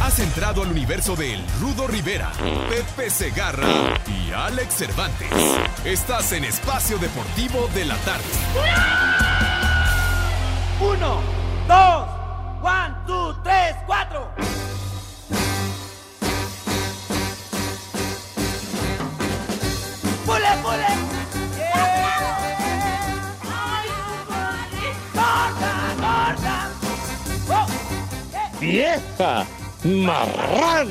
Has entrado al universo de El Rudo Rivera, Pepe Segarra y Alex Cervantes. Estás en Espacio Deportivo de la Tarde. Uno, dos, one, two, tres, cuatro. ¡Pule, pule! ¡Corta, corta! ¡Vieja! Marrán.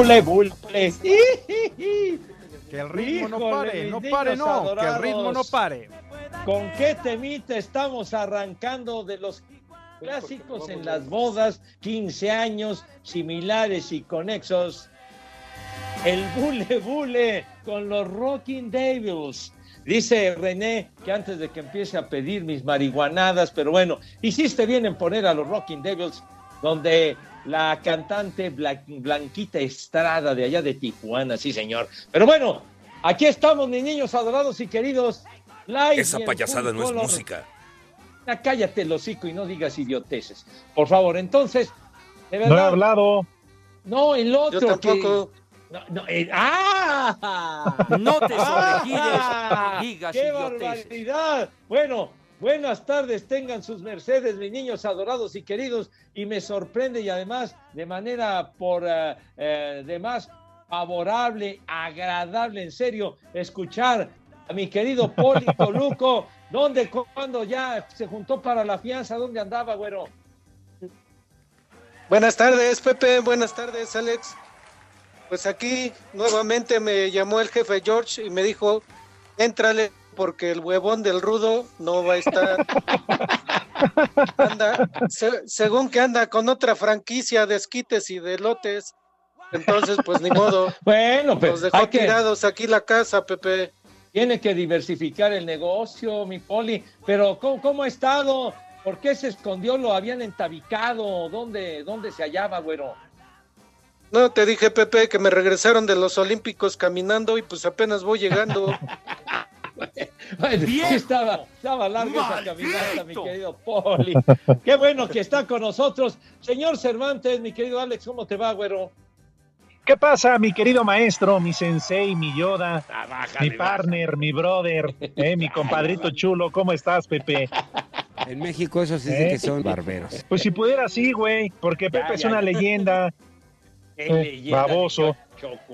Bule, bule. Que el ritmo no pare, no pare, no. Que el ritmo no pare. ¿Con qué temita estamos arrancando de los clásicos en las bodas, 15 años, similares y conexos? El bule, bule con los Rocking Devils. Dice René que antes de que empiece a pedir mis marihuanadas, pero bueno, hiciste bien en poner a los Rocking Devils, donde la cantante Blanquita Estrada de allá de Tijuana, sí señor. Pero bueno, aquí estamos, mis niños adorados y queridos. Esa payasada no es música. Ya cállate el hocico y no digas idioteces. Por favor, entonces, de verdad. No he hablado. No, el otro. Yo tampoco. No, no, eh, ¡Ah! No te sobregires, ¡Ah! ¡Qué idioteces. barbaridad! Bueno, buenas tardes, tengan sus mercedes, mis niños adorados y queridos, y me sorprende y además de manera por eh, eh, demás favorable, agradable, en serio, escuchar a mi querido Polito Luco, ¿dónde, cuando ya se juntó para la fianza? ¿Dónde andaba, güero? Buenas tardes, Pepe. Buenas tardes, Alex. Pues aquí nuevamente me llamó el jefe George y me dijo, éntrale porque el huevón del rudo no va a estar. Anda, se- según que anda con otra franquicia de esquites y de lotes. Entonces, pues ni modo. Bueno, pero Nos dejó hay que- tirados aquí la casa, Pepe. Tiene que diversificar el negocio, mi Poli. Pero, ¿cómo, cómo ha estado? ¿Por qué se escondió? ¿Lo habían entabicado? ¿Dónde, dónde se hallaba, güero? No, te dije, Pepe, que me regresaron de los Olímpicos caminando y pues apenas voy llegando. Bueno, sí estaba, estaba larga esa caminata, mi querido Poli. Qué bueno que está con nosotros. Señor Cervantes, mi querido Alex, ¿cómo te va, güero? ¿Qué pasa, mi querido maestro, mi sensei, mi Yoda, Ah, bájale, mi partner, mi brother, eh, mi compadrito chulo? ¿Cómo estás, Pepe? En México esos dicen ¿Eh? que son barberos. Pues si pudiera, sí, güey, porque Pepe es ya. una leyenda. Qué Eh, leyenda, baboso.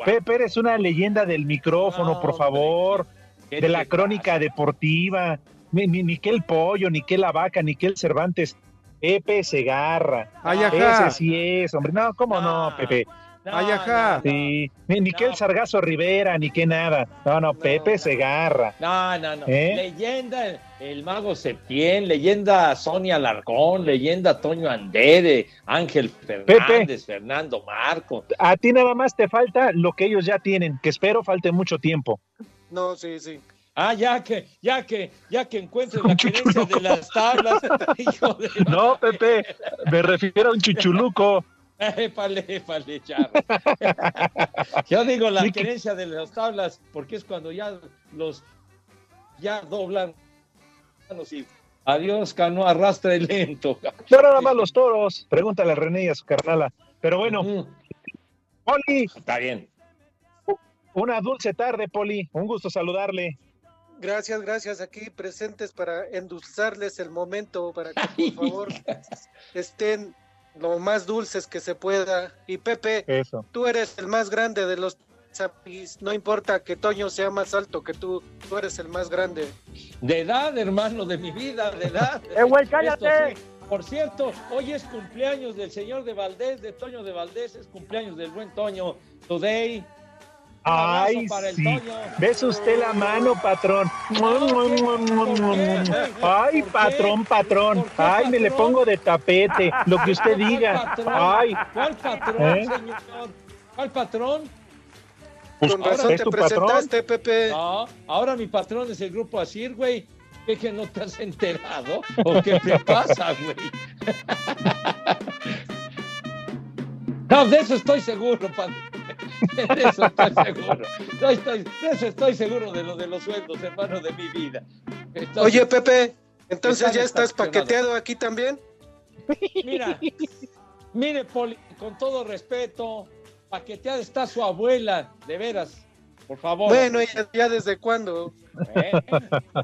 Pepe, eres una leyenda del micrófono, No, por favor, ¿Qué de la crónica pasa? deportiva. Ni, ni, ni que el pollo, ni que la vaca, ni que el Cervantes. Pepe Segarra. Ay, ajá. Ese sí es, hombre. No, ¿cómo no, No. Pepe? No, Ay, ajá. no, Sí, ni, ni que el Sargazo Rivera, ni que nada. No, no, Pepe no. Segarra. No, no, no. ¿Eh? Leyenda, el, el mago Septién, leyenda Sonia Larcón, leyenda Toño Andere, Ángel Fernández, Fernando Marco. A ti nada más te falta lo que ellos ya tienen, que espero falte mucho tiempo. No, sí, sí. Ah, ya que, ya que, ya que encuentres la gerencia de las tablas. hijo de- No, Pepe, me refiero a un chuchuluco. Épale, épale, charro. Yo digo la querencia de las tablas, porque es cuando ya los ya doblan. Y adiós, cano, arrastra el lento. No, nada más los toros. Pregúntale a René y a su carnala. Pero bueno, Poli. Está bien. Una dulce tarde, Poli. Un gusto saludarle. Gracias, gracias. Aquí presentes para endulzarles el momento, para que por favor estén lo más dulces que se pueda. Y Pepe, Eso. tú eres el más grande de los zapis. No importa que Toño sea más alto que tú, tú eres el más grande. De edad, hermano, de mi vida, de edad. ¡Eh, güey, cállate! Esto. Por cierto, hoy es cumpleaños del señor de Valdés, de Toño de Valdés, es cumpleaños del buen Toño. Today. Ay, para el sí. Toño. Besa usted la mano, patrón. Ay, patrón, patrón. ¿Por qué, Ay, me le pongo de tapete. Lo que usted ¿Cuál diga. Ay, ¿Cuál patrón, ¿Eh? señor? ¿Cuál patrón? pues, Con razón ¿es te tu patrón? presentaste, Pepe. No, ahora mi patrón es el grupo Asir, güey. ¿Qué que no te has enterado? ¿O qué te pasa, güey? No, de eso estoy seguro, padre. De eso estoy seguro. No estoy- de eso estoy seguro de lo de los sueldos, hermano, de mi vida. Entonces, Oye, Pepe, entonces ya estás paqueteado aquí también. Mira, mire, Poli, con todo respeto, paqueteada está su abuela, de veras, por favor. Bueno, ya, ya desde cuándo. Eh,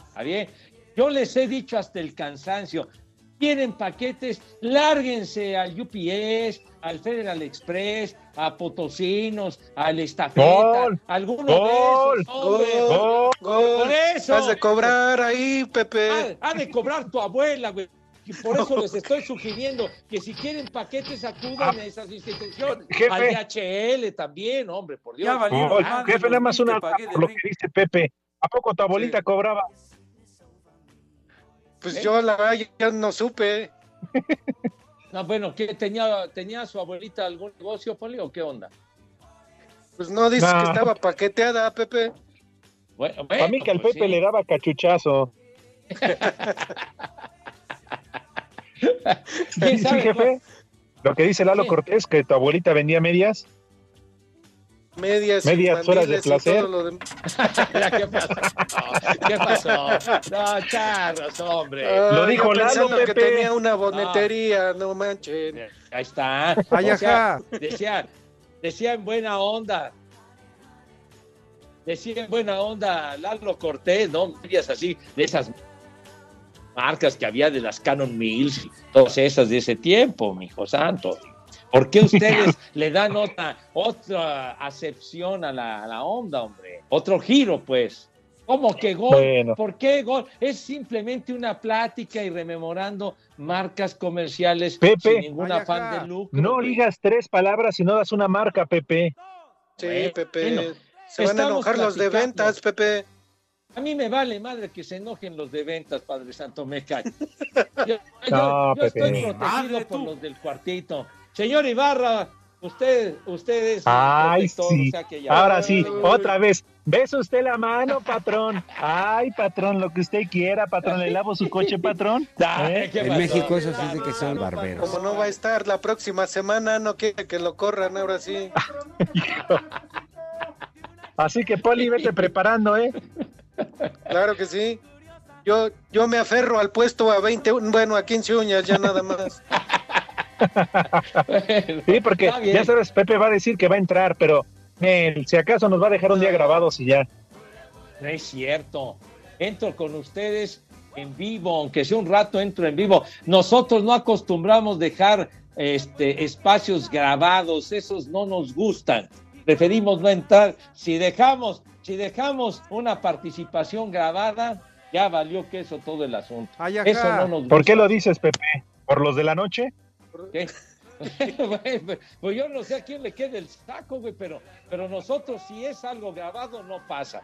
Está bien. Yo les he dicho hasta el cansancio. Quieren paquetes, lárguense al UPS, al Federal Express, a Potosinos, al Estafeta, Gol, alguno gol, de esos. hombre. Gol, gol. Por eso. Has de cobrar ahí, Pepe. Ha, ha de cobrar tu abuela, güey. Y por eso les estoy sugiriendo que si quieren paquetes acudan a esas instituciones. Jefe. Al DHL también, hombre, por Dios. Ya valieron madre Jefe, nada más una lo que dice Pepe. ¿A poco tu abuelita Sí. cobraba? Pues yo la verdad ya no supe. No, bueno, ¿qué tenía, tenía su abuelita algún negocio, Poli, o qué onda? Pues no dices No. que estaba paqueteada, Pepe. Bueno, Para mí que al pues Pepe sí. le daba cachuchazo. ¿Quién Sí, sabe, jefe. Lo que dice Lalo. Cortés, que tu abuelita vendía medias. Medias, Medias horas de placer. ¿Qué pasó? ¿Qué pasó? No, charros, hombre. Ah, Lo dijo Lalo, pensando que tenía una bonetería, no manchen. Ahí está. Ay, O sea, ajá. decía, decía en buena onda. Decía en buena onda Lalo Cortés, ¿no? Medias así, de esas marcas que había de las Canon Mills y todas esas de ese tiempo, mi hijo santo. ¿Por qué ustedes le dan otra, otra acepción a la, a la onda, hombre? Otro giro, pues. ¿Cómo que gol? Bueno. ¿Por qué gol? Es simplemente una plática y rememorando marcas comerciales Pepe. sin ningún afán de lucro. No digas tres palabras y no das una marca, Pepe. Sí, Bueno, Pepe. Se van a enojar los de ventas, Pepe. A mí me vale madre que se enojen los de ventas, Padre Santo, me cae. Yo, yo- No, yo estoy Pepe. protegido Madre por tú. los del cuartito. Señor Ibarra, usted, usted es el Ay, protector, sí. o sea que ya- Ahora sí, Ay. otra vez. Besa usted la mano, patrón. Ay, patrón, lo que usted quiera, patrón. Le lavo su coche, patrón. ¿Eh? ¿qué En? México eso sí es de que son barberos. Como no va a estar la próxima semana, no quiere que lo corran ahora sí. Así que, Poli, vete preparando, ¿eh? Claro que sí. Yo, yo me aferro al puesto a 20, bueno, a 15 uñas, ya nada más. Sí, porque ya sabes, Pepe va a decir que va a entrar, pero eh, si acaso nos va a dejar un día grabados y ya. No es cierto. Entro con ustedes en vivo, aunque sea un rato entro en vivo. Nosotros no acostumbramos dejar este, espacios grabados, esos no nos gustan. Preferimos no entrar. Si dejamos, si dejamos una participación grabada, ya valió que eso todo el asunto. Ay. Eso no nos gusta. ¿Por qué lo dices, Pepe? ¿Por los de la noche? ¿Qué? pues yo no sé a quién le quede el saco, güey, pero, pero nosotros si es algo grabado no pasa.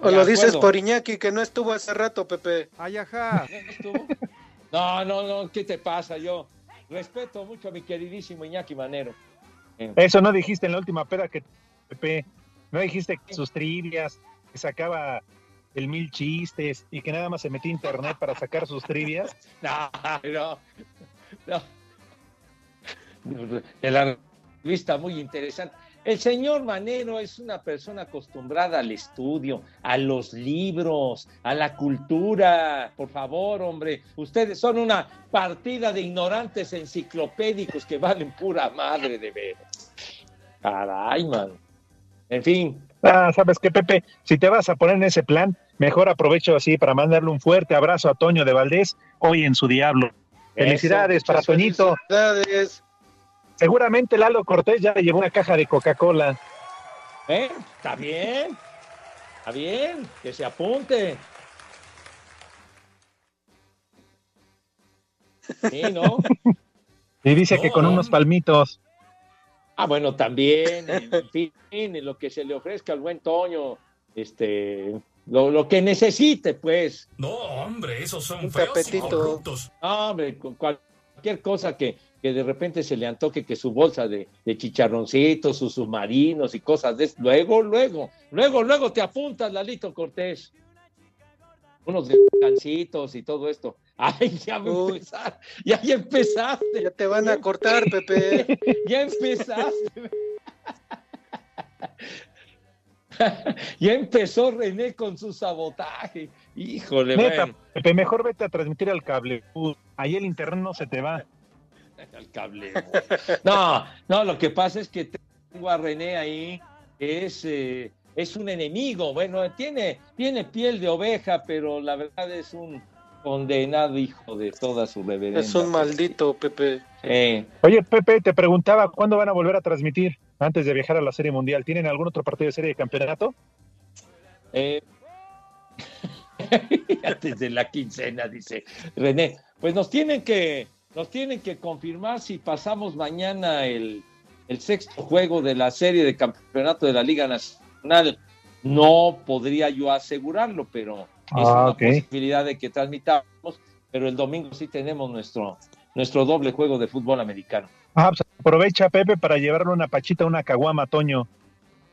O lo dices por Iñaki, que no estuvo hace rato, Pepe. Ay, ajá. ¿No estuvo? No, no, no, ¿qué te pasa? Yo respeto mucho a mi queridísimo Iñaki Manero. Eso no dijiste en la última peda que, Pepe. No dijiste que sus trivias, que sacaba el mil chistes y que nada más se metía a internet para sacar sus trivias. No, no, no. muy interesante. El señor Manero es una persona acostumbrada al estudio, a los libros, a la cultura. Por favor, hombre, ustedes son una partida de ignorantes enciclopédicos que valen pura madre de veras. Caray, man. En fin. Ah, ¿sabes qué, Pepe? Si te vas a poner en ese plan, mejor aprovecho así para mandarle un fuerte abrazo a Toño de Valdés hoy en su diablo. Felicidades para Toñito. Felicidades. Seguramente Lalo Cortés ya llevó una caja de Coca-Cola. ¿Eh? Está bien. Está bien. Que se apunte. Sí, ¿no? y dice que con unos palmitos. Ah, bueno, también, en fin, en lo que se le ofrezca al buen Toño, este, lo, que necesite, pues. No, hombre, esos son feos y corruptos. No, hombre, cualquier cosa que, que de repente se le antoque que su bolsa de, chicharroncitos, sus submarinos y cosas de eso. Luego, luego, luego, luego te apuntas, Lalito Cortés. Unos descansitos y todo esto. Ay, ya me empezaste. Ya, ya empezaste. Ya te van a cortar, Pepe. ya empezaste. ya empezó René con su sabotaje. Híjole, Pepe, mejor vete a transmitir al cable. Ahí el internet no se te va. al cable. No, no, lo que pasa es que tengo a René ahí, es, eh, es un enemigo. Bueno, tiene, tiene piel de oveja, pero la verdad es un condenado hijo de toda su reverencia. Es un maldito, Pepe. Oye, Pepe, te preguntaba, ¿cuándo van a volver a transmitir antes de viajar a la Serie Mundial? ¿Tienen algún otro partido de serie de campeonato? Eh, antes de la quincena, dice René. Pues nos tienen que nos tienen que confirmar si pasamos mañana el, sexto juego de la serie de campeonato de la Liga Nacional. No podría yo asegurarlo, pero es ah, una posibilidad de que transmitamos. Pero el domingo sí tenemos nuestro, nuestro doble juego de fútbol americano. Ah, pues aprovecha, Pepe, para llevarle una pachita, una caguama, Toño.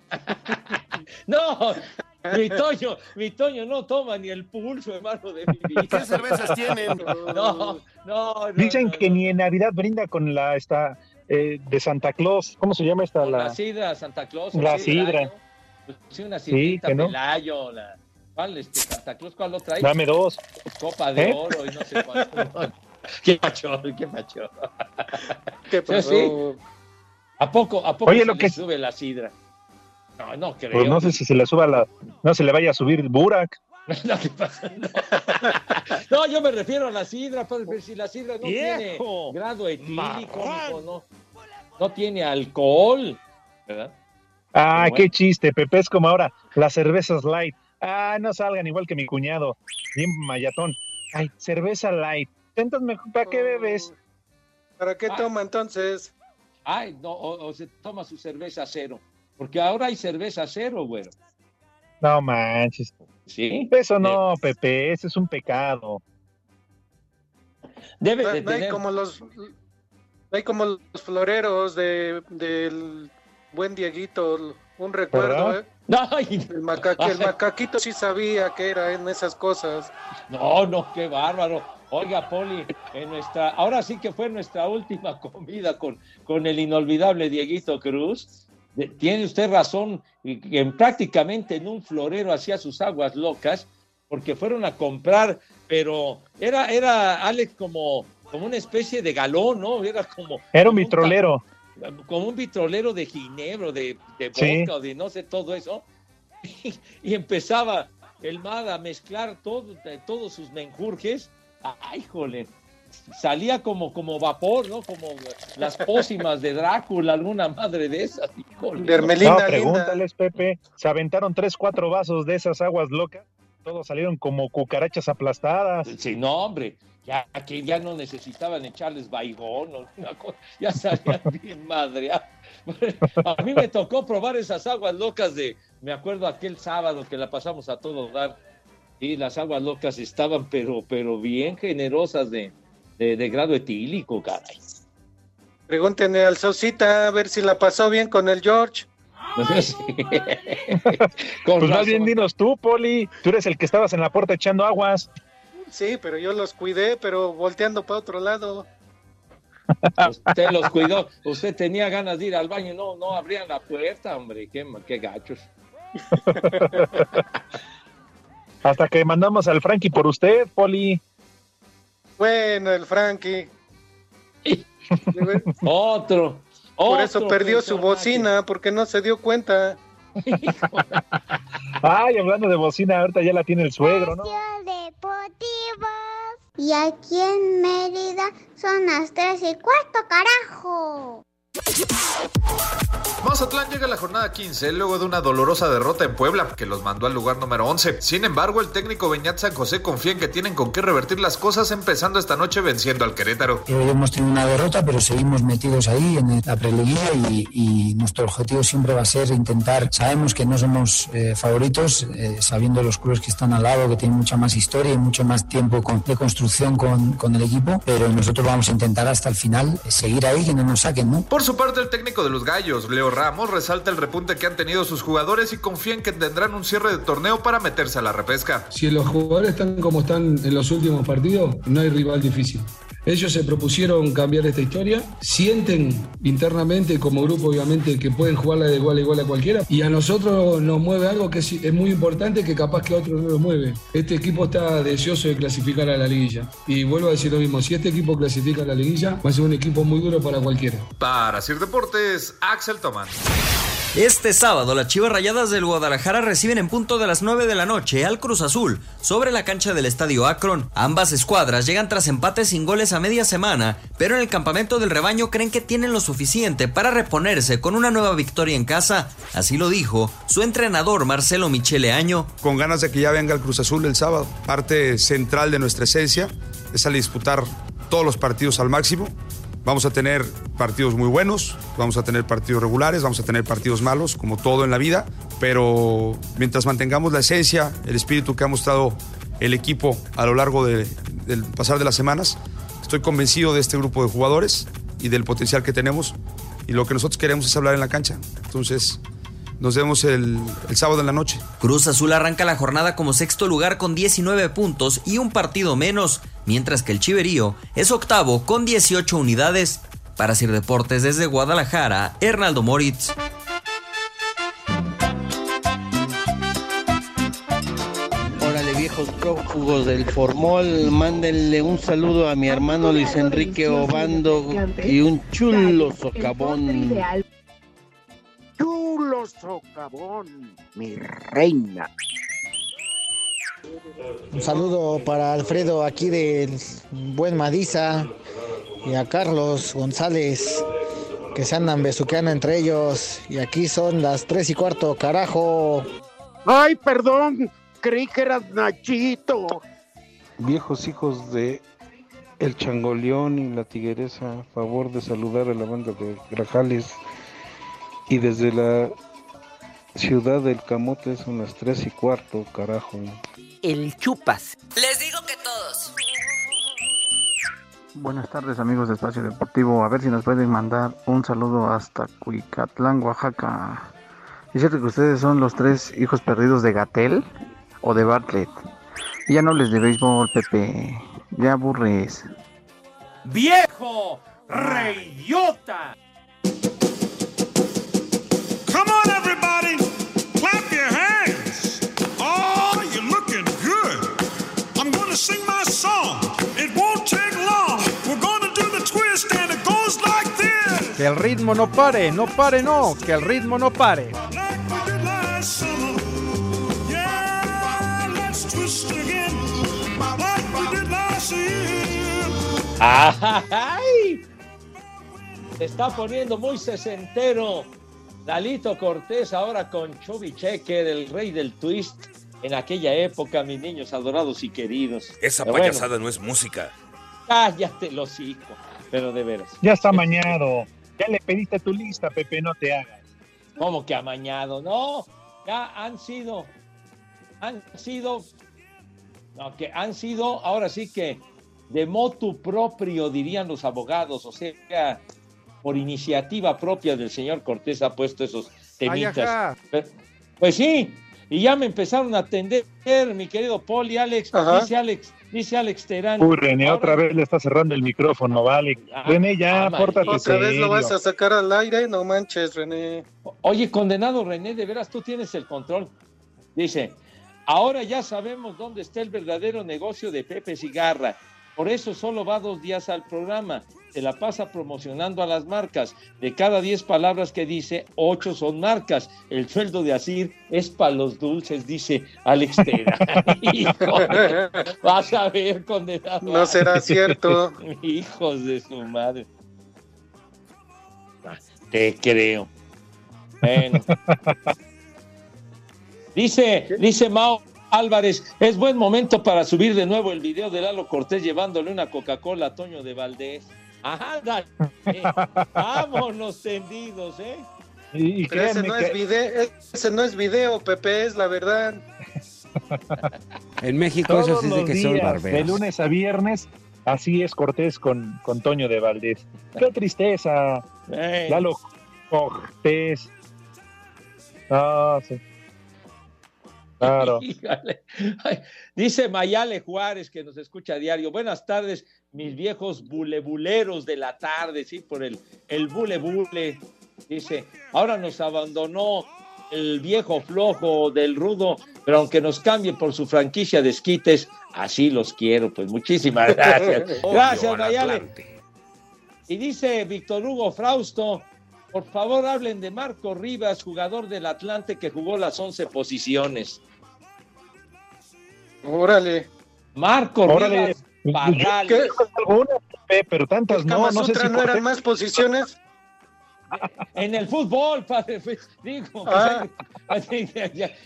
no, mi Toño, mi Toño no toma ni el pulso, hermano de mi vida. ¿Qué cervezas tienen? No, no, Dicen que ni en Navidad brinda con la esta eh, de Santa Claus. ¿Cómo se llama esta? La, sidra, Santa Claus. La sidra. Pues, sí, una sidrita, sí, no? Pelayo, la... ¿Cuál, este, Santa Claus, cuál lo trae? Dame dos. Copa de ¿Eh? oro y no sé cuál. qué macho, qué macho. ¿Qué pasó? ¿A poco, a poco Oye, se lo que... sube la sidra? No, no creo. Pues no sé si se le suba la, no se le vaya a subir Burak. no, yo me refiero a la sidra, pero si la sidra no tiene grado etílico, no, no tiene alcohol, ¿verdad? Ah, qué chiste, Pepe, es como ahora las cervezas light. Ah, no salgan igual que mi cuñado, bien mayatón. Ay, cerveza light. Entonces, ¿para qué bebes? ¿Para qué toma entonces? Ay, no, o se toma su cerveza cero. Porque ahora hay cerveza cero, güero. No manches. Sí. Eso no, Pepe, ese es un pecado. Debe de no, hay como los hay como los floreros de, del buen Dieguito, un recuerdo, ¿eh? el, macaquito sí sabía que era en esas cosas. No, no, qué bárbaro. Oiga, Poli, en nuestra, ahora sí que fue nuestra última comida con, con el inolvidable Dieguito Cruz tiene usted razón, que prácticamente en un florero hacía sus aguas locas, porque fueron a comprar, pero era, era Alex como, como una especie de galón, ¿no? Era como... Era un vitrolero. como un vitrolero de ginebro, de, de vodka, o de no sé, todo eso. Y, empezaba el MAD a mezclar todo, todos sus menjurjes. ¡Ay, jole! salía como, como vapor, ¿no? Como las pócimas de Drácula, alguna madre de esas. De no, pregúntales, Pepe. Se aventaron tres, cuatro vasos de esas aguas locas. Todos salieron como cucarachas aplastadas. Sí, no, hombre. Ya que ya no necesitaban echarles baigón, ya salían bien madre. A mí me tocó probar esas aguas locas de, me acuerdo aquel sábado que la pasamos a todo dar. Y las aguas locas estaban, pero, pero bien generosas de, de, grado etílico, caray. Pregúntenle al Sosita a ver si la pasó bien con el George. pues más bien dinos tú, Poli. Tú eres el que estabas en la puerta echando aguas. Sí, pero yo los cuidé, pero volteando para otro lado. Usted los cuidó, usted tenía ganas de ir al baño, no, no abrían la puerta, hombre, qué, qué gachos. Hasta que mandamos al Frankie por usted, Poli. Bueno, el Frankie. otro. Por eso perdió su bocina, porque no se dio cuenta. Ay, hablando de bocina, ahorita ya la tiene el suegro, ¿no? Y aquí en Mérida son las tres y cuarto, carajo. Mazatlán llega a la jornada 15 luego de una dolorosa derrota en Puebla que los mandó al lugar número 11. Sin embargo, el técnico Beñat San José confía en que tienen con qué revertir las cosas empezando esta noche venciendo al Querétaro. Hoy hemos tenido una derrota, pero seguimos metidos ahí en la preliguilla y, nuestro objetivo siempre va a ser intentar, sabemos que no somos eh, favoritos, eh, sabiendo los clubes que están al lado, que tienen mucha más historia y mucho más tiempo de construcción con, con el equipo, pero nosotros vamos a intentar hasta el final eh, seguir ahí, que no nos saquen, ¿no? Por su parte, el técnico de los Gallos, Leo Ramos, resalta el repunte que han tenido sus jugadores y confía en que tendrán un cierre de torneo para meterse a la repesca. Si los jugadores están como están en los últimos partidos, no hay rival difícil. Ellos se propusieron cambiar esta historia, sienten internamente como grupo obviamente que pueden jugarla de igual a igual a cualquiera y a nosotros nos mueve algo que es, muy importante que capaz que a otros no lo mueve. Este equipo está deseoso de clasificar a la liguilla y vuelvo a decir lo mismo, si este equipo clasifica a la liguilla va a ser un equipo muy duro para cualquiera. Para Sir Deportes, Axel Tomán. Este sábado, las Chivas Rayadas del Guadalajara reciben en punto de las 9 de la noche al Cruz Azul sobre la cancha del Estadio Akron. Ambas escuadras llegan tras empates sin goles a media semana, pero en el campamento del rebaño creen que tienen lo suficiente para reponerse con una nueva victoria en casa. Así lo dijo su entrenador Marcelo Michele Año. Con ganas de que ya venga el Cruz Azul el sábado. Parte central de nuestra esencia es al disputar todos los partidos al máximo Vamos a tener partidos muy buenos, vamos a tener partidos regulares, vamos a tener partidos malos, como todo en la vida, pero mientras mantengamos la esencia, el espíritu que ha mostrado el equipo a lo largo del pasar de las semanas, estoy convencido de este grupo de jugadores y del potencial que tenemos y lo que nosotros queremos es hablar en la cancha. Entonces, nos vemos el, el, sábado en la noche. Cruz Azul arranca la jornada como sexto lugar con 19 puntos y un partido menos, mientras que el Chiverío es octavo con 18 unidades. Para Sir Deportes desde Guadalajara, Hernaldo Moritz. Órale viejos prófugos del Formol, mándenle un saludo a mi hermano Luis Enrique Obando y un chulo socavón chulo socavón, mi reina. Un saludo para Alfredo aquí del Buen Madiza y a Carlos González que se andan besuqueando entre ellos y aquí son las tres y cuarto, carajo. Ay, perdón, creí que eras Nachito. Viejos hijos de El Changoleón y la Tigueresa, a favor de saludar a la banda de Grajales y desde la ciudad del Camote son las tres y cuarto, carajo. El chupas. Les digo que todos. Buenas tardes amigos de Espacio Deportivo. A ver si nos pueden mandar un saludo hasta Cuicatlán, Oaxaca. ¿Es cierto que ustedes son los tres hijos perdidos de Gatel o de Bartlett? Y ya no les de béisbol, Pepe. Ya aburres. ¡Viejo! ¡Reyota! Que el ritmo no pare, no pare, no, que el ritmo no pare. ¡Ay! Se está poniendo muy sesentero. Dalito Cortés ahora con Chubby Checker, el rey del twist. En aquella época, mis niños adorados y queridos. Esa payasada no es música. Cállate, los hijos. Pero de veras. Ya está amañado. Ya le pediste tu lista, Pepe, no te hagas. ¿Cómo que amañado? No, ya han sido, han sido, no, que han sido, ahora sí que de motu propio, dirían los abogados, o sea, por iniciativa propia del señor Cortés ha puesto esos temitas. pues sí, y ya me empezaron a atender, mi querido y Alex. Dice Alex, dice Alex Terán. Uy, René, otra vez le está cerrando el micrófono, vale. Ah, René, ya, ah, pórtate Otra vez lo vas a sacar al aire, no manches, René. Oye, condenado René, de veras tú tienes el control. Dice, ahora ya sabemos dónde está el verdadero negocio de Pepe Cigarra. Por eso solo va dos días al programa. Se la pasa promocionando a las marcas. De cada diez palabras que dice, ocho son marcas. El sueldo de Asir es para los dulces, dice Alex Tera. vas a ver, condenado. No será cierto. Hijos de su madre. Te creo. Bueno. Dice, dice Mao, Álvarez, es buen momento para subir de nuevo el video de Lalo Cortés llevándole una Coca-Cola a Toño de Valdés. Ándale, vámonos tendidos, ¿eh? Y, ese no, es video, ese no es video, Pepe, es la verdad. en México eso sí que son barberos. De lunes a viernes, así es Cortés con, con Toño de Valdés. Qué tristeza. Lalo Cortés. Ah, sí. Claro. Dice Mayale Juárez, que nos escucha a diario. Buenas tardes, mis viejos bulebuleros de la tarde, sí, por el, el bulebule. Dice, ahora nos abandonó el viejo flojo del rudo, pero aunque nos cambie por su franquicia de esquites, así los quiero. Pues muchísimas gracias. gracias, Mayale. Y dice Víctor Hugo Frausto, por favor hablen de Marco Rivas, jugador del Atlante que jugó las 11 posiciones. Órale. Marco Órale. Rivas pero tantas no, no sé si no eran más posiciones. En el fútbol, padre, pues, digo, ah.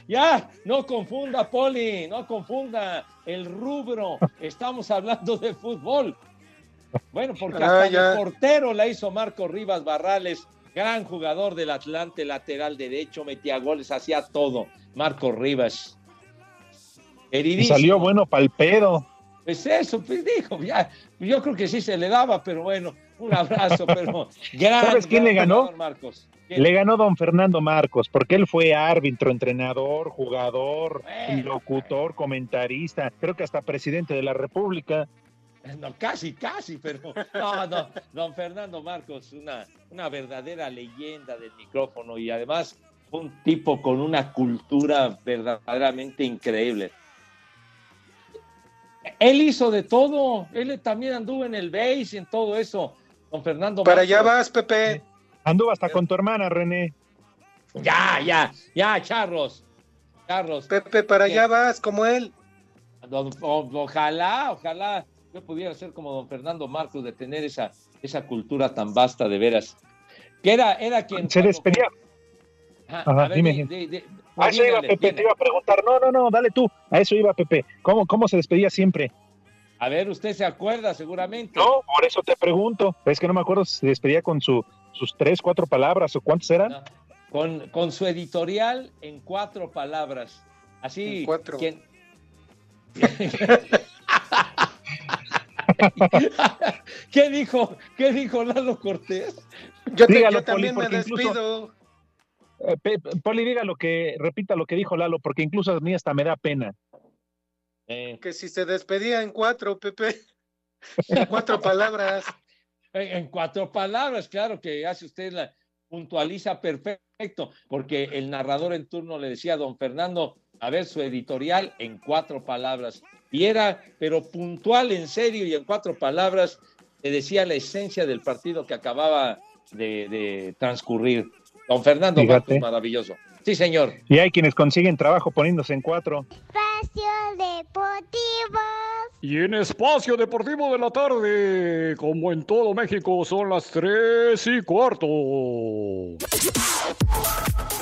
ya, no confunda, Poli, no confunda el rubro, estamos hablando de fútbol. Bueno, porque ah, hasta el portero la hizo Marco Rivas Barrales, gran jugador del Atlante, lateral derecho, metía goles, hacía todo. Marco Rivas. Y salió bueno palpedo. Pues eso, pues dijo, ya, yo creo que sí se le daba, pero bueno, un abrazo, pero ¿Sabes quién le ganó? Marcos. Le ganó don Fernando Marcos, porque él fue árbitro, entrenador, jugador, locutor, comentarista, creo que hasta presidente de la República. No, casi, casi, pero no, no, don Fernando Marcos, una, una verdadera leyenda del micrófono y además un tipo con una cultura verdaderamente increíble. Él hizo de todo, él también anduvo en el base y en todo eso, don Fernando. Para allá vas, Pepe. Anduvo hasta con tu hermana, René. Ya, ya, ya, Charlos. Charlos. Pepe, para allá vas, como él. ojalá, ojalá yo pudiera ser como don Fernando Marcos de tener esa, esa cultura tan vasta de veras. Que era, era quien. Se despedía. Ajá, dime. A eso iba Pepe, te iba a preguntar. No, no, no, dale tú. A eso iba Pepe. ¿Cómo, cómo se despedía siempre? A ver, usted se acuerda seguramente. No, por eso te pregunto. Es que no me acuerdo si se despedía con su, sus tres, cuatro palabras o cuántas eran. con, con, su editorial en cuatro palabras. Así. cuatro. ¿Qué dijo? ¿Qué dijo Lalo Cortés? Yo, yo también me despido. Poli, diga lo que, repita lo que dijo Lalo, porque incluso a mí hasta me da pena. Eh. Que si se despedía en cuatro, Pepe, en cuatro palabras. En, cuatro palabras, claro que hace usted la puntualiza perfecto, porque el narrador en turno le decía a don Fernando, a ver su editorial en cuatro palabras. Y era, pero puntual, en serio, y en cuatro palabras, le decía la esencia del partido que acababa de transcurrir. Don Fernando maravilloso. Sí, señor. Y hay quienes consiguen trabajo poniéndose en cuatro. Espacio Deportivo. Y en Espacio Deportivo de la tarde, como en todo México, son las tres y cuarto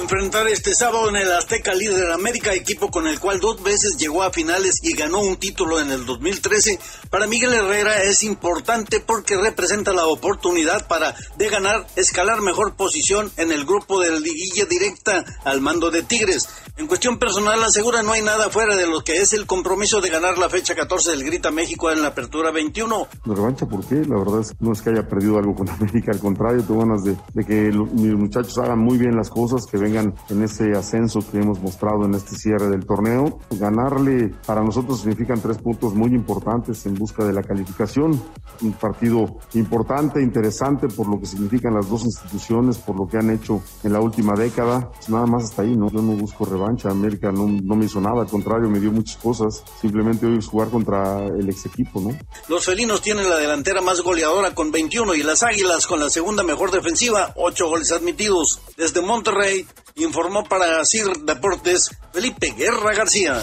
enfrentar este sábado en el Azteca Líder América, equipo con el cual dos veces llegó a finales y ganó un título en el 2013. Para Miguel Herrera es importante porque representa la oportunidad para de ganar, escalar mejor posición en el grupo de liguilla directa al mando de Tigres. En cuestión personal, asegura no hay nada fuera de lo que es el compromiso de ganar la fecha 14 del Grita México en la Apertura 21. ¿La revancha por qué? La verdad es, no es que haya perdido algo con América, al contrario, tengo ganas de, que mis muchachos hagan muy bien las cosas, que vengan en ese ascenso que hemos mostrado en este cierre del torneo. Ganarle para nosotros significan tres puntos muy importantes en busca de la calificación. Un partido importante, interesante por lo que significan las dos instituciones, por lo que han hecho en la última década. Pues nada más hasta ahí, ¿no? Yo no busco revancha América no, no, me hizo nada, al contrario, me dio muchas cosas. Simplemente hoy es jugar contra el ex equipo, ¿no? Los felinos tienen la delantera más goleadora con 21 y las águilas con la segunda mejor defensiva, 8 goles admitidos. Desde Monterrey, informó para CIR Deportes Felipe Guerra García.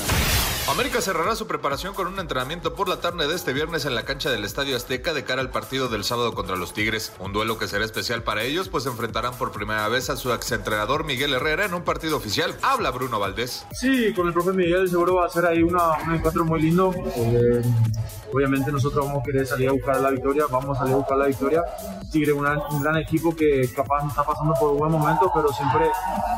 América cerrará su preparación con un entrenamiento por la tarde de este viernes en la cancha del Estadio Azteca de cara al partido del sábado contra los Tigres. Un duelo que será especial para ellos, pues enfrentarán por primera vez a su exentrenador Miguel Herrera en un partido oficial. Habla Bruno Valdés. Sí, con el profe Miguel seguro va a ser ahí una, un encuentro muy lindo. Eh, obviamente nosotros vamos a querer salir a buscar la victoria, vamos a salir a buscar la victoria. Tigre un gran equipo que capaz está pasando por un buen momento, pero siempre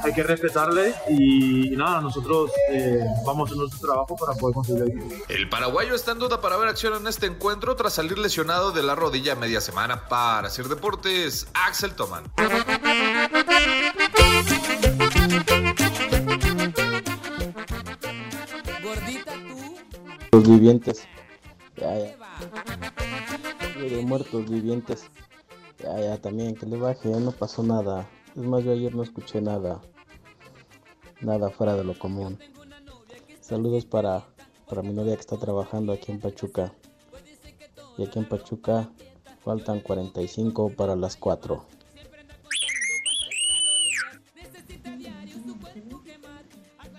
hay que respetarle y, nada, nosotros eh, vamos a nuestro trabajo para poder conseguir El paraguayo está en duda para ver acción en este encuentro tras salir lesionado de la rodilla media semana. Para hacer deportes, Axel Toman. Los vivientes. Ya, ya. De muertos vivientes. Ya, ya, también, que le baje, no pasó nada. Es más, yo ayer no escuché nada. Nada fuera de lo común. Saludos para, para mi novia que está trabajando aquí en Pachuca. Y aquí en Pachuca faltan 45 para las 4.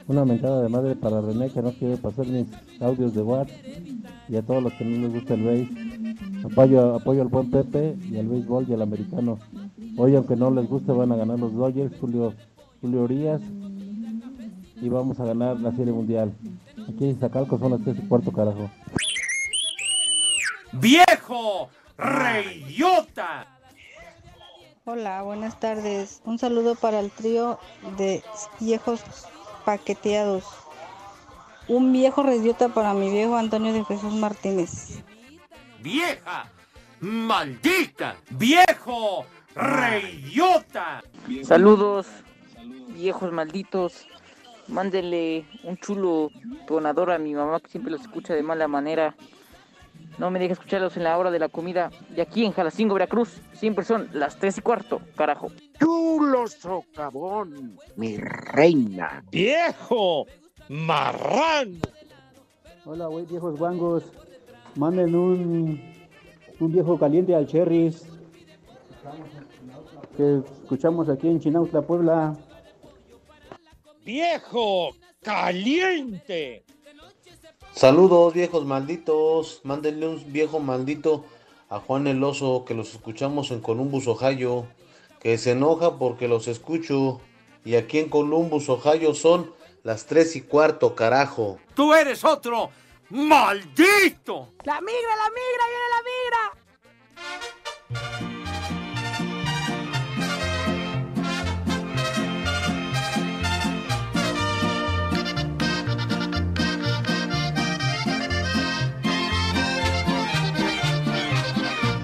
Una mentada de madre para René que no quiere pasar mis audios de WhatsApp y a todos los que no les gusta el béis. Apoyo, apoyo al buen Pepe y al béisbol y al americano. Hoy aunque no les guste van a ganar los Dodgers, Julio, Julio Urias y vamos a ganar la Serie Mundial. Aquí en Iztacalco son las 3 y cuarto, carajo. ¡Viejo! ¡Reyota! Hola, buenas tardes. Un saludo para el trío de viejos paqueteados. Un viejo reyota para mi viejo Antonio de Jesús Martínez. ¡Vieja! ¡Maldita! ¡Viejo! ¡Reyota! Saludos, viejos malditos. Mándenle un chulo donador a mi mamá que siempre los escucha de mala manera. No me deje escucharlos en la hora de la comida. Y aquí en Jalacingo, Veracruz, siempre son las tres y cuarto, carajo. Chulo socavón, mi reina. ¡Viejo! ¡Marrano! Hola, güey, viejos guangos. Manden un, un viejo caliente al Cherries. Que escuchamos aquí en Chinautla, Puebla viejo caliente. Saludos viejos malditos, mándenle un viejo maldito a Juan el Oso que los escuchamos en Columbus, Ohio, que se enoja porque los escucho y aquí en Columbus, Ohio son las tres y cuarto, carajo. Tú eres otro maldito. La migra, la migra, viene la migra.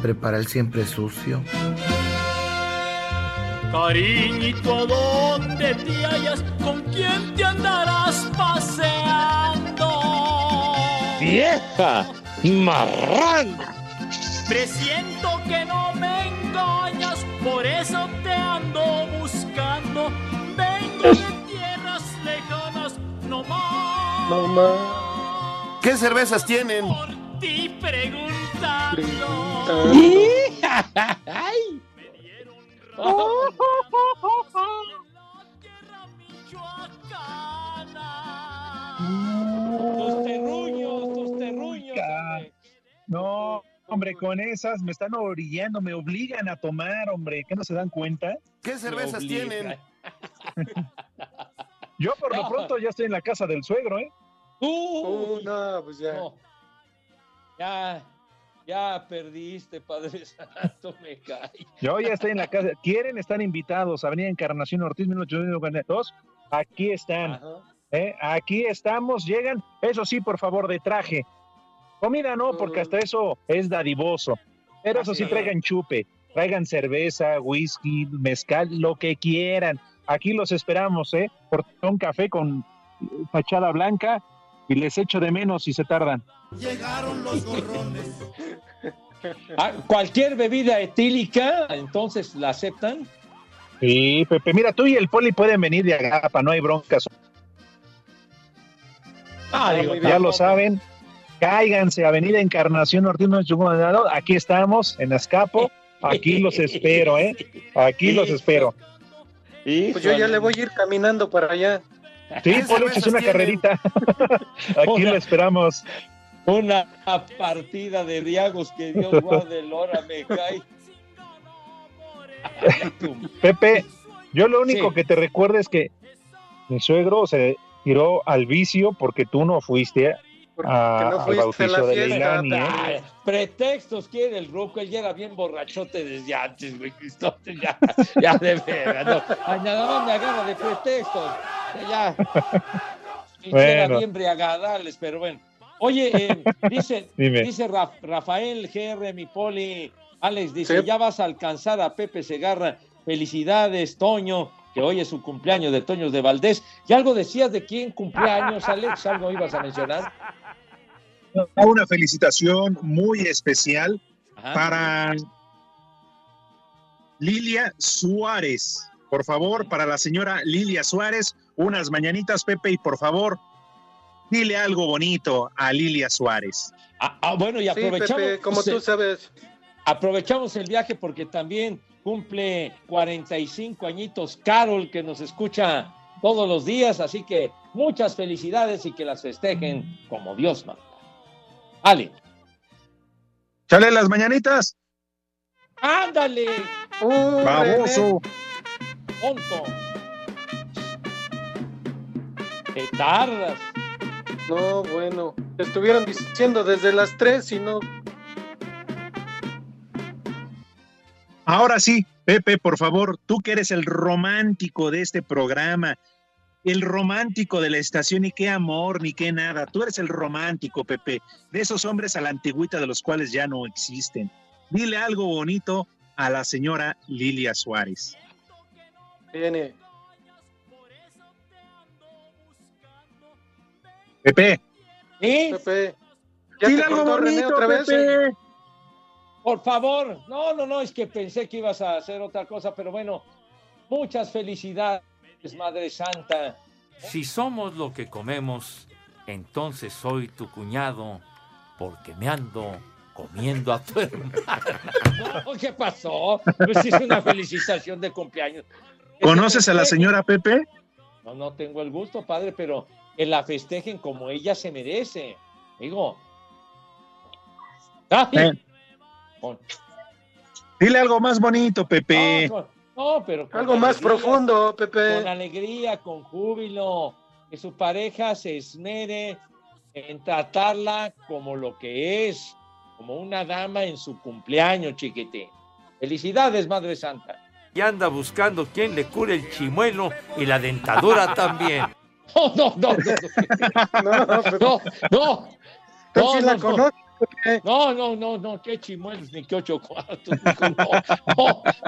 Prepara el siempre sucio. Cariñito, ¿dónde te hallas? ¿Con quién te andarás paseando? ¡Vieja! ¡Marrán! Presiento que no me engañas, por eso te ando buscando. Vengo de tierras lejanas, no más. No más. ¿Qué cervezas tienen? Por ti preguntando. ¡Ay! Tus terruños, tus terruños. No, hombre, con esas me están orillando, me obligan a tomar, hombre, ¿qué no se dan cuenta? ¿Qué cervezas tienen? Yo por lo pronto ya estoy en la casa del suegro, ¿eh? Uh, no, pues ya. Ya, ya perdiste, Padre Santo, me cae. Yo ya estoy en la casa. ¿Quieren? Están invitados. Avenida Encarnación Ortiz, 1892. Aquí están. ¿eh? Aquí estamos, llegan, eso sí, por favor, de traje. Comida no, porque hasta eso es dadivoso. Pero eso sí, traigan chupe, traigan cerveza, whisky, mezcal, lo que quieran. Aquí los esperamos, ¿eh? Por un café con fachada blanca y les echo de menos si se tardan. Llegaron los gorrones. Ah, cualquier bebida etílica, entonces la aceptan. Sí, Pepe, mira, tú y el poli pueden venir de Agapa, no hay broncas. Ah, ya lo saben, cáiganse, Avenida Encarnación Nortino aquí estamos, en Azcapo, aquí los espero, ¿eh? Aquí los espero. Pues yo ya le voy a ir caminando para allá. Sí, Poli, es una carrerita. aquí lo esperamos. Una partida de diagos que Dios guarde el hora me cae. Pepe, yo lo único que te recuerdo es que mi suegro se tiró al vicio porque tú no fuiste a, al bautizo de Leilani. ¿eh? Pretextos quiere el roco, él llega bien borrachote desde antes, güey, ya, ya de veras, no. nada más me agarra de pretextos, ya. Bueno. bien briagadales, pero bueno. Oye, eh, dice, dice Rafael GR, mi poli, Alex dice, ya vas a alcanzar a Pepe Segarra. Felicidades, Toño, que hoy es su cumpleaños de Toños de Valdés. ¿Y algo decías de quién cumpleaños, Alex? ¿Algo ibas a mencionar? Una felicitación muy especial para Lilia Suárez. Por favor, para la señora Lilia Suárez, unas mañanitas, Pepe, y por favor, dile algo bonito a Lilia Suárez. Ah, ah bueno, y aprovechamos. como tú sabes. Aprovechamos el viaje porque también cumple 45 añitos Carol, que nos escucha todos los días, así que muchas felicidades y que las festejen como Dios manda. Ale. Chale las mañanitas. Ándale. Baboso. Tonto. Te tardas. No, bueno, estuvieron diciendo desde las tres y no. Ahora sí, Pepe, por favor, tú que eres el romántico de este programa, el romántico de la estación, y qué amor, ni qué nada. Tú eres el romántico, Pepe, de esos hombres a la antigüita de los cuales ya no existen. Dile algo bonito a la señora Lilia Suárez. Viene. Pepe. ¿Sí? Pepe. ¿Ya Dile algo bonito, otra vez? Pepe. Por favor. No, no, no, es que pensé que ibas a hacer otra cosa, pero bueno, muchas felicidades, Madre Santa. Si somos lo que comemos, entonces soy tu cuñado, porque me ando comiendo a tu hermano. ¿Qué pasó? Pues es una felicitación de cumpleaños. ¿Conoces a la señora Pepe? No, no tengo el gusto, padre, pero que la festejen como ella se merece. Digo. Dile algo más bonito, Pepe. No, pero algo más profundo, Pepe. Con alegría, con júbilo, que su pareja se esmere en tratarla como lo que es, como una dama en su cumpleaños, chiquitín. Felicidades, Madre Santa. Y anda buscando quien le cure el chimuelo y la dentadura también. No, no, no, no. No, no. No, la conozco. No, no, no, no, qué chimuelos ni qué ocho cuartos.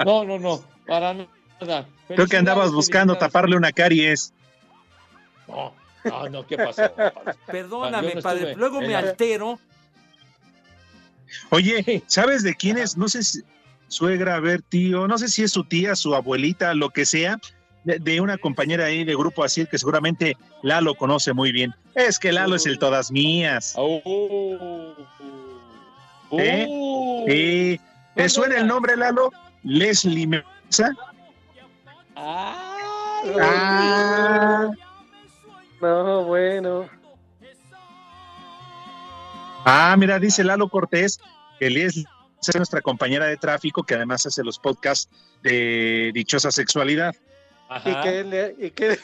No, no, no, para nada. Creo que andabas buscando taparle una caries. No, no, no, ¿qué pasó? Perdóname, padre, luego me altero. Oye, ¿sabes de quién es? No sé si suegra, a ver, tío, no sé si es su tía, su abuelita, lo que sea, de, una compañera ahí de grupo así que seguramente Lalo conoce muy bien. Es que Lalo es el todas mías. Oh. ¿Eh? ¿Te suena el nombre, Lalo? Leslie Mesa. Ah. No, bueno. Ah, mira, dice Lalo Cortés que Leslie es nuestra compañera de tráfico que además hace los podcasts de Dichosa Sexualidad. Y que, y, que,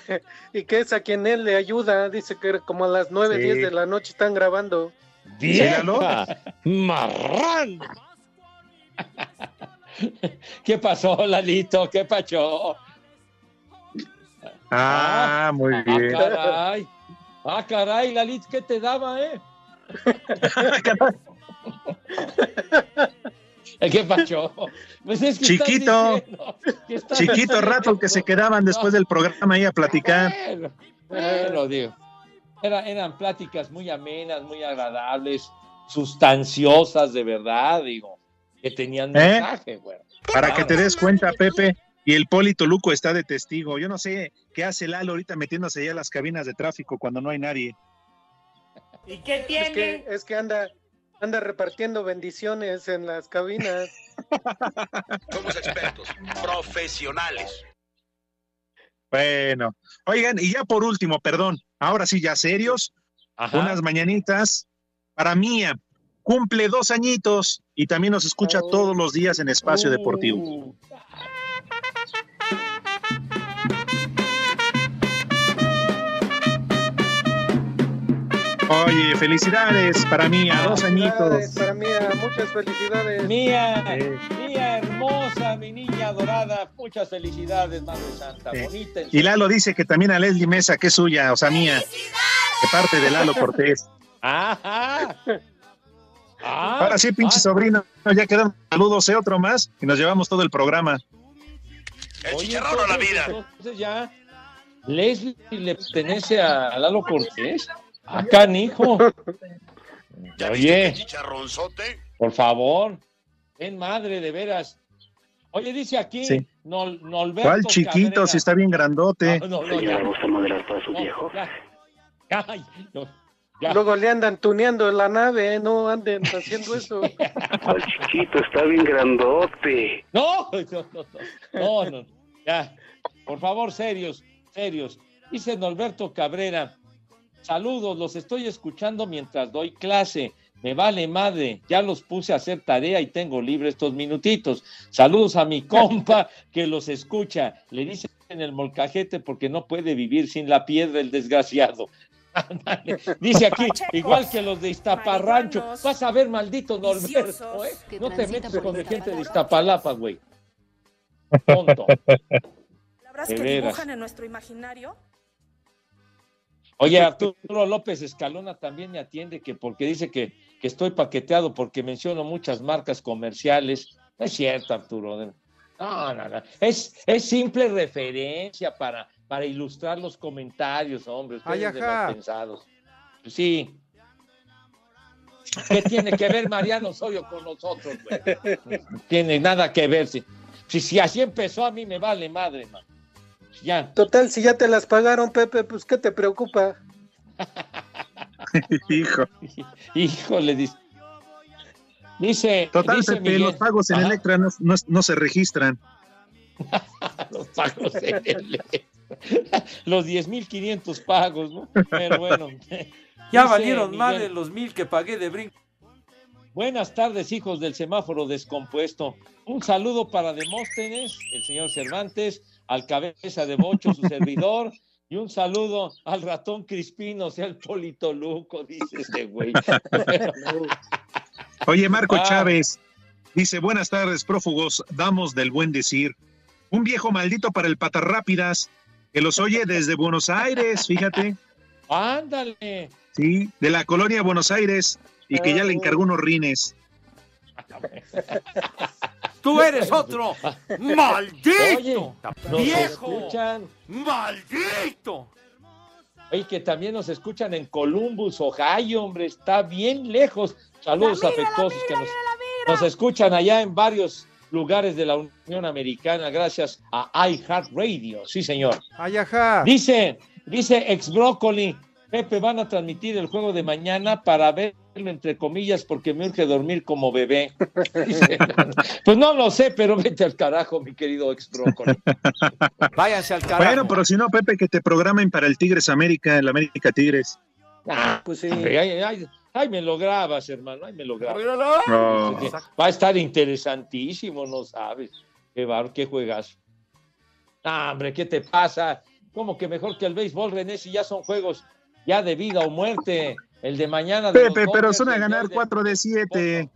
y que es a quien él le ayuda. Dice que como a las 9, 10 de la noche están grabando. ¡Vieja! ¡Marrán! ¿Qué pasó, Lalito? ¿Qué pasó? Ah, muy Ah, bien. caray. Ah, caray, Lalit, ¿qué te daba, eh? ¿Qué pacho? Pues es que Chiquito, diciendo chiquito rato que se quedaban después del programa ahí a platicar. Bueno, bueno, digo. Era- eran pláticas muy amenas, muy agradables, sustanciosas de verdad, digo, que tenían ¿Eh? mensaje, güey. Para que te des cuenta, Pepe, y el Polito Luco está de testigo. Yo no sé qué hace Lalo ahorita metiéndose ya a las cabinas de tráfico cuando no hay nadie. ¿Y qué Es que, es que anda, anda repartiendo bendiciones en las cabinas. Somos expertos, profesionales. Bueno, oigan, y ya por último, perdón, ahora sí, ya serios, Ajá. unas mañanitas para Mía. Cumple dos añitos y también nos escucha todos los días en Espacio Deportivo. Oye, felicidades para Mía, dos Felicidades añitos. Para Mía, muchas felicidades. Mía, mía hermosa, mi niña dorada, muchas felicidades, Madre Santa, Sí. bonita. Y Lalo dice que también a Leslie Mesa, que es suya, o sea, mía, de parte de Lalo Cortés. Ajá. Ah, Ahora sí, pinche ah, sobrino, ya quedan saludos, ¿eh? Otro más, y nos llevamos todo el programa. Oye, entonces, entonces ya Leslie le pertenece a Lalo Cortés. Acá, hijo. Oye, Chicharronzote. por favor, ven madre, de veras. Oye, dice aquí, Sí. Nol, Nolberto ¿Cuál chiquito? Cabrera. Si está bien grandote. No, no, no, ya. No, ya. Ay, no, ya. Luego le andan tuneando la nave, no anden haciendo eso. Al chiquito, está bien grandote. No, no, no, no, no, no, ya. Por favor, serios, serios. Dice Norberto Cabrera, saludos, los estoy escuchando mientras doy clase. Me vale madre, ya los puse a hacer tarea y tengo libre estos minutitos. Saludos a mi compa que los escucha. Le dicen en el molcajete porque no puede vivir sin la piedra el desgraciado. Dice aquí, igual que los de Iztaparrancho. Vas a ver, maldito Norberto, ¿eh? No te metes con la gente de Iztapalapa, güey. Tonto. Palabras que dibujan en nuestro imaginario. Oye, Arturo López Escalona también me atiende que porque dice que, que estoy paqueteado porque menciono muchas marcas comerciales. No es cierto, Arturo. No, no, no. Es, es simple referencia para, para ilustrar los comentarios, hombre. Ustedes Ay, ajá. pensados. Sí. ¿Qué tiene que ver Mariano Osorio con nosotros, güey? No tiene nada que ver. Si, si, si así empezó, a mí me vale madre, man. Ya. Total, si ya te las pagaron, Pepe, pues ¿qué te preocupa? Hijo. Híjole, dice. Dice, Total, dice Pepe, Miguel- los pagos en Ajá, Electra no, no- no se registran. los pagos en el- los 10.500 pagos, ¿no? Pero bueno. Ya Dice valieron más Miguel, de los mil que pagué de brinco. Buenas tardes, hijos del semáforo descompuesto. Un saludo para Demóstenes, el señor Cervantes, al cabeza de bocho, su servidor, y un saludo al ratón Crispino, o sea, el Polito Luco, dice este güey. Oye, Marco Ah. Chávez dice, buenas tardes, prófugos, damos del buen decir. Un viejo maldito para el Patarrápidas, que los oye desde Buenos Aires, fíjate, Ándale. sí, de la colonia Buenos Aires, y que ya le encargó unos rines. Tú eres otro. ¡Maldito! Oye, ¡Viejo! escuchan. ¡Maldito! Oye, que también nos escuchan en Columbus, Ohio, hombre, está bien lejos. Saludos afectuosos que nos, nos escuchan allá en varios lugares de la Unión Americana, gracias a iHeartRadio. Sí, señor. Ay, ajá. Dice, dice ex Brócoli, Pepe, van a transmitir el juego de mañana para verlo entre comillas porque me urge dormir como bebé. Pues no lo sé, pero vete al carajo, mi querido ex Brócoli. Váyanse al carajo. Bueno, pero si no, Pepe, que te programen para el Tigres América, el América Tigres. Ah, pues sí. Ay, ay, ay, ay, me lo grabas, hermano, ay, me lo grabas. No. Va a estar interesantísimo, no sabes. Qué bar, qué juegas. Ah, hombre, ¿qué te pasa? ¿Cómo que mejor que el béisbol, René, si ya son juegos ya de vida o muerte? El de mañana. de Pepe, pero son a ganar hoy de- 4 de 7.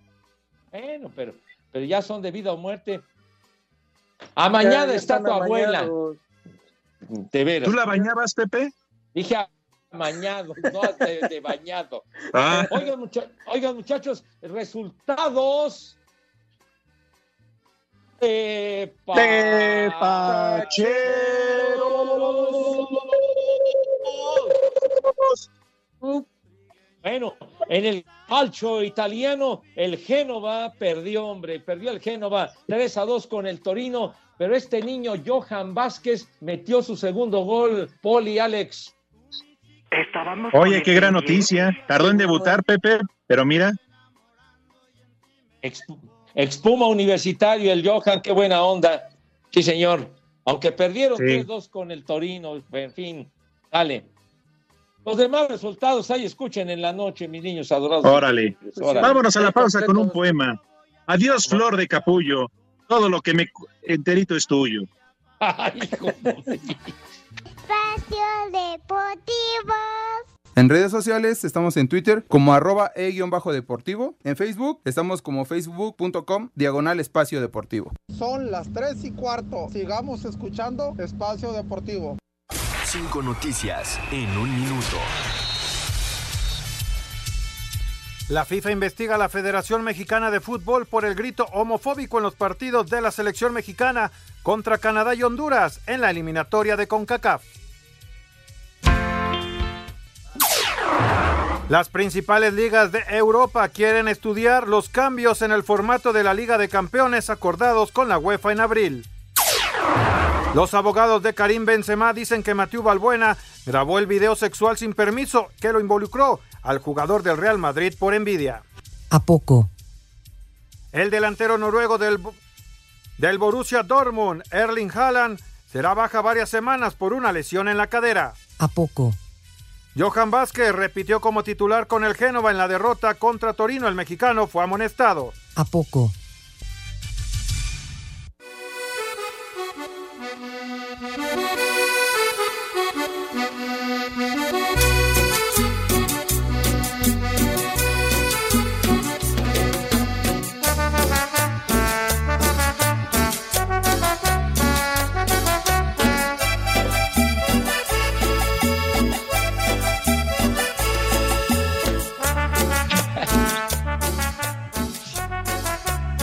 Bueno, pero, pero ya son de vida o muerte. A mañana Ya está tu abuela. de veras. ¿Tú la bañabas, Pepe? Dije bañado, no de, bañado. Ah. Oigan, muchachos, resultados. De, Bueno, en el calcio italiano, el Génova perdió, hombre, perdió el Génova 3 a 2 con el Torino, pero este niño Johan Vázquez metió su segundo gol, Poli Alex. Oye, qué gran noticia. Tardó en debutar, Pepe, pero mira. Expuma Universitario, el Johan, qué buena onda. Sí, señor. Aunque perdieron 3-2 con el Torino, en fin, dale. Los demás resultados ahí escuchen en la noche, mis niños adorados. Órale. Vámonos a la pausa con un poema. Adiós, flor de capullo. Todo lo que me enterito es tuyo. Espacio Deportivo. En redes sociales estamos en Twitter como arroba e-deportivo. En Facebook estamos como facebook.com diagonal espacio deportivo. Son las 3 y cuarto. Sigamos escuchando Espacio Deportivo. Cinco noticias en un minuto. La FIFA investiga a la Federación Mexicana de Fútbol por el grito homofóbico en los partidos de la selección mexicana contra Canadá y Honduras en la eliminatoria de CONCACAF. Las principales ligas de Europa quieren estudiar los cambios en el formato de la Liga de Campeones acordados con la UEFA en abril. Los abogados de Karim Benzema dicen que Mathieu Balbuena grabó el video sexual sin permiso que lo involucró al jugador del Real Madrid por envidia. ¿A poco? El delantero noruego del, del Borussia Dortmund, Erling Haaland, será baja varias semanas por una lesión en la cadera. ¿A poco? Johan Vázquez repitió como titular con el Génova en la derrota contra Torino. El mexicano fue amonestado. ¿A poco?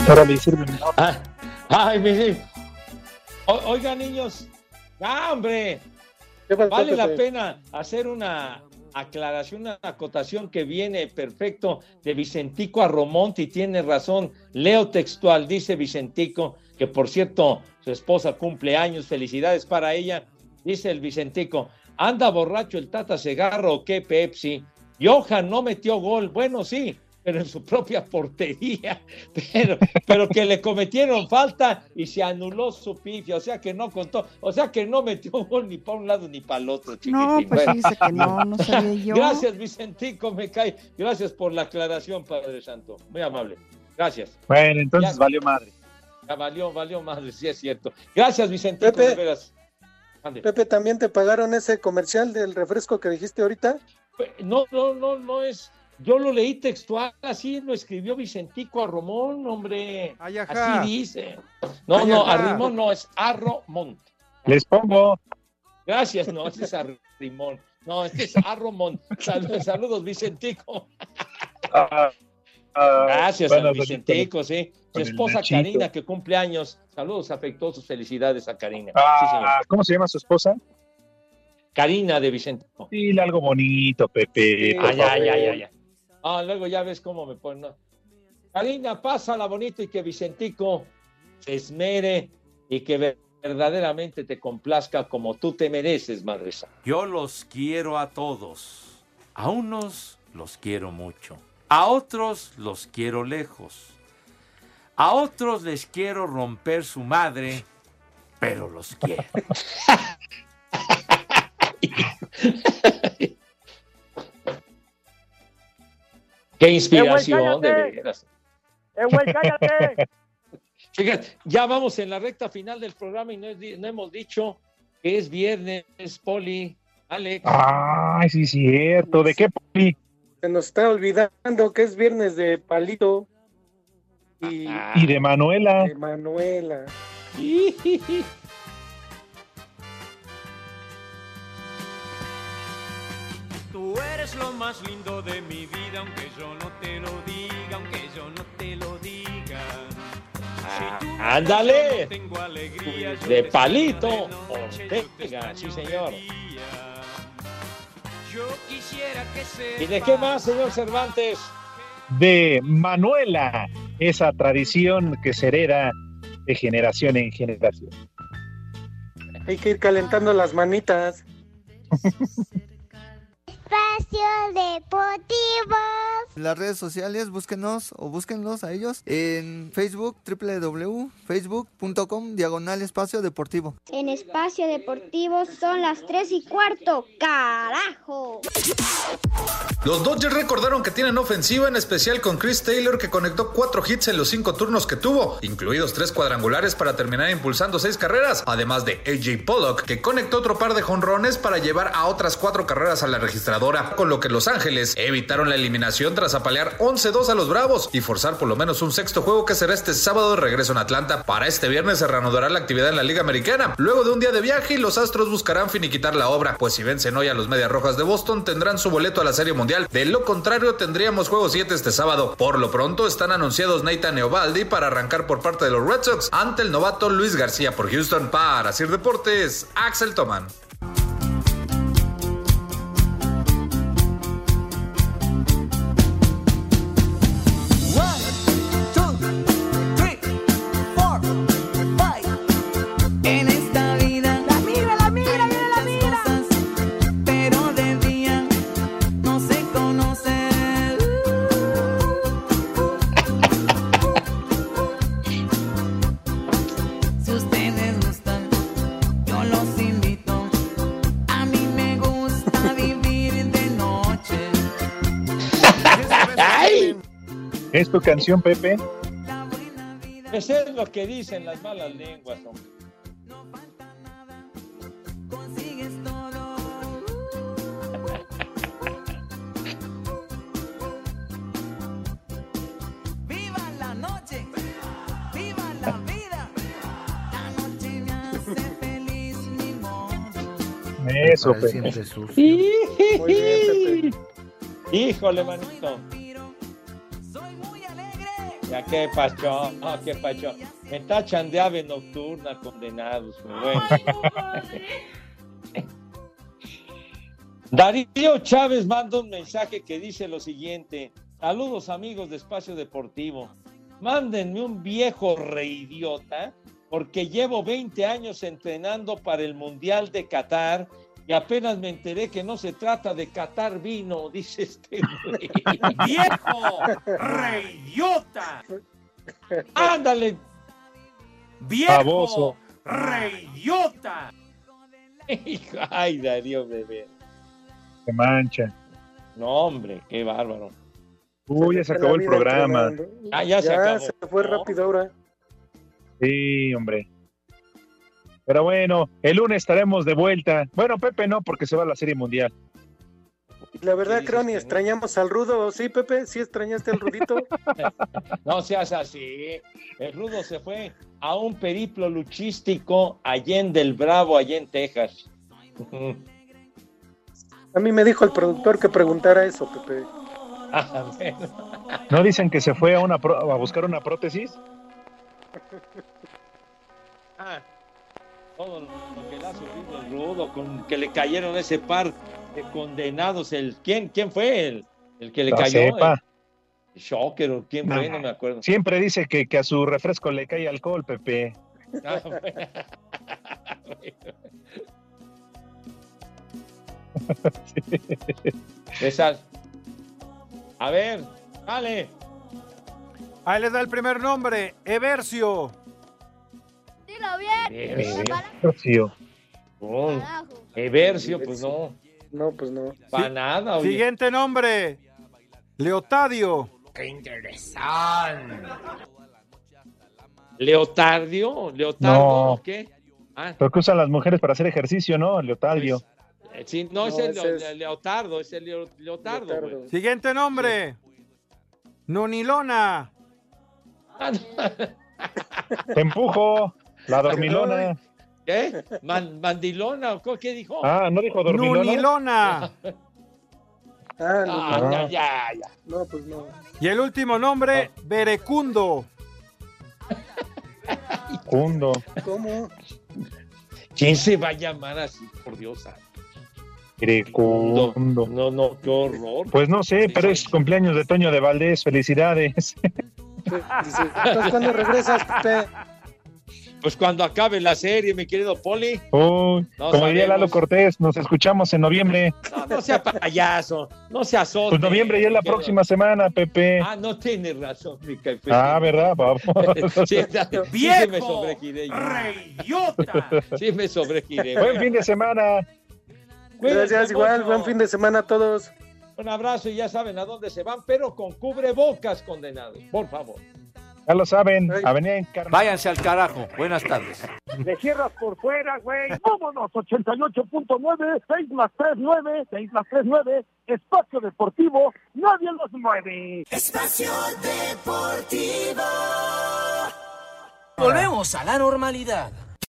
Ahora me sirve ah, ay, mi Oiga, niños. ¡Ah, hombre! Vale la pena hacer una aclaración, una acotación que viene perfecto de Vicentico a Romonte y tiene razón. Leo textual, dice Vicentico, que por cierto, su esposa cumple años, felicidades para ella. Dice el Vicentico, anda borracho el Tata Segarro o qué Pepsi. Johan no metió gol. Bueno, sí, pero en su propia portería, pero, pero que le cometieron falta y se anuló su pifia, o sea que no contó, o sea que no metió gol ni para un lado ni para el otro. Chiquitín. No, pues dice que no, no sabía yo. Gracias, Vicentico, me cae. Gracias por la aclaración, Padre Santo. Muy amable. Gracias. Bueno, entonces valió madre. Ya valió, valió madre, sí es cierto. Gracias, Vicentico, Pepe, Pepe, ¿también te pagaron ese comercial del refresco que dijiste ahorita? No, no, no, no es yo lo leí textual, así lo escribió Vicentico a Romón, hombre. así dice. No, no, a Rimón no, es a Romón. Les pongo. Gracias, no, ese es a Rimón. No, este es a Romón. Saludos, saludos Vicentico. Ah, ah, Gracias a Vicentico, sí. Su esposa Karina, que cumple años. Saludos afectuosos, felicidades a Karina. Ah, ¿Cómo se llama su esposa? Karina de Vicentico. Dile algo bonito, Pepe. Ay, ay, ay, ay, Ah, luego ya ves cómo me ponen. Karina, pásala bonito y que Vicentico se esmere y que verdaderamente te complazca como tú te mereces, Madre Yo los quiero a todos. A unos los quiero mucho. A otros los quiero lejos. A otros les quiero romper su madre, pero los quiero. Qué inspiración, de veras. ¡Eh, güey, cállate! Fíjate, ya vamos en la recta final del programa y no, hemos dicho que es viernes, Poli, Alex. Ay, sí, cierto. ¿De qué, Poli? Se nos está olvidando que es viernes de Palito. Y, y de Manuela. De Manuela. eres lo más lindo de mi vida, aunque yo no te lo diga, aunque yo no te lo diga. Ah, ándale. Tengo alegría, De palito. de Ortega, sí señor. Yo quisiera que se ¿Y de qué más, señor Cervantes? De Manuela, esa tradición que se hereda de generación en generación. Hay que ir calentando las manitas. Espacio Deportivo. Las redes sociales, búsquenos o búsquenlos a ellos en Facebook, www.facebook.com, diagonal espacio deportivo. En Espacio Deportivo son las 3 y cuarto. ¡Carajo! Los Dodgers recordaron que tienen ofensiva, en especial con Chris Taylor, que conectó cuatro hits en los cinco turnos que tuvo, incluidos tres cuadrangulares para terminar impulsando seis carreras, además de AJ Pollock, que conectó otro par de jonrones para llevar a otras cuatro carreras a la con lo que Los Ángeles evitaron la eliminación tras apalear 11-2 a los Bravos y forzar por lo menos un sexto juego que será este sábado de regreso en Atlanta. Para este viernes se reanudará la actividad en la Liga Americana. Luego de un día de viaje, los Astros buscarán finiquitar la obra, pues si vencen hoy a los Medias Rojas de Boston, tendrán su boleto a la Serie Mundial. De lo contrario, tendríamos juego 7 este sábado. Por lo pronto, están anunciados Nathan Eovaldi para arrancar por parte de los Red Sox ante el novato Luis García por Houston. Para Sir Deportes, Axel Toman. Tu canción, Pepe? Eso es lo que dicen las malas lenguas, hombre. Viva la noche, viva la vida La noche me hace feliz, mi modo Eso, Pepe. Muy bien, Pepe. Híjole, manito. Qué pacho, ah, qué pacho. Me tachan de ave nocturna, condenados. Bueno. Darío Chávez manda un mensaje que dice lo siguiente. Saludos amigos de Espacio Deportivo. Mándenme un viejo reidiota porque llevo 20 años entrenando para el Mundial de Qatar y apenas me enteré que no se trata de Qatar vino, dice este güey. ¡Viejo! ¡Reidiota! ¡Ándale! ¡Viejo! Baboso. ¡Reidiota! Ay, Darío, bebé. Se mancha. No, hombre, qué bárbaro. Uy, ya se acabó el programa. Ah, ya se acabó. se fue rápido ahora. Sí, hombre. Pero bueno, el lunes estaremos de vuelta. Bueno, Pepe no, porque se va a la Serie Mundial. La verdad, creo ni extrañamos al Rudo. ¿Sí, Pepe? ¿Sí extrañaste al Rudito? No seas así. El Rudo se fue a un periplo luchístico allá en Del Bravo, allá en Texas. A mí me dijo el productor que preguntara eso, Pepe. Ah. ¿No dicen que se fue a, una pro- a buscar una prótesis? Ah, todo lo que le ha sufrido el Rudo, con que le cayeron ese par de condenados. El, ¿quién, ¿Quién fue el, el que le La cayó? cepa. El Shocker, ¿o quién fue? No me acuerdo. Siempre dice que, que a su refresco le cae alcohol, Pepe. Ah, bueno. Esas. A ver, dale. Ahí les da el primer nombre, Evercio. Dilo bien. Rocío. Oh, Evercio, pues no. No, pues no. Para nada, oye. Siguiente nombre, Leotadio. ¡Qué interesante! Leotardio, Leotardo, No. ¿qué? Ah, Lo que usan las mujeres para hacer ejercicio, ¿no? Leotadio. eh, sí, no, es el ese leo- es- Leotardo, es el leo- Leotardo. Siguiente nombre, Nonilona. Ah. Te empujo. La dormilona. ¿Qué? Man- ¿Mandilona qué dijo? Ah, ¿no dijo dormilona? Nunilona. Ah, Ah, no, ya, ya, ya. no, pues no. Y el último nombre, Berecundo. Cundo. ¿Cómo? ¿Quién se va a llamar así, por Dios? santo? Cundo. No, no, qué horror. Pues no sé, pero es cumpleaños de Toño de Valdés. Felicidades. Dice, entonces, ¿cuándo regresas, Pepe? Pues cuando acabe la serie, mi querido Poli. Uy, No como diría sabemos. Lalo Cortés, nos escuchamos en noviembre. No, no sea payaso, no se azote. Pues noviembre ya es la próxima semana, Pepe. Ah, no tienes razón, mi café. Ah, ¿verdad? Vamos. Sí, sí, ¡Viejo! sí me sobregiré. yo. ¡Reyota! Sí me sobregiré. Buen fin de semana. Gracias, igual. Buen fin de semana a todos. Un abrazo y ya saben a dónde se van, pero con cubrebocas condenados, por favor. Ya lo saben, Avenida Encarnación. Váyanse al carajo. Buenas tardes. Le cierras por fuera, güey. Vámonos, 88.9, 6 más 3, 9, 6 más 3, 9, Espacio Deportivo, nadie los mueve. Espacio Deportivo. Volvemos a la normalidad.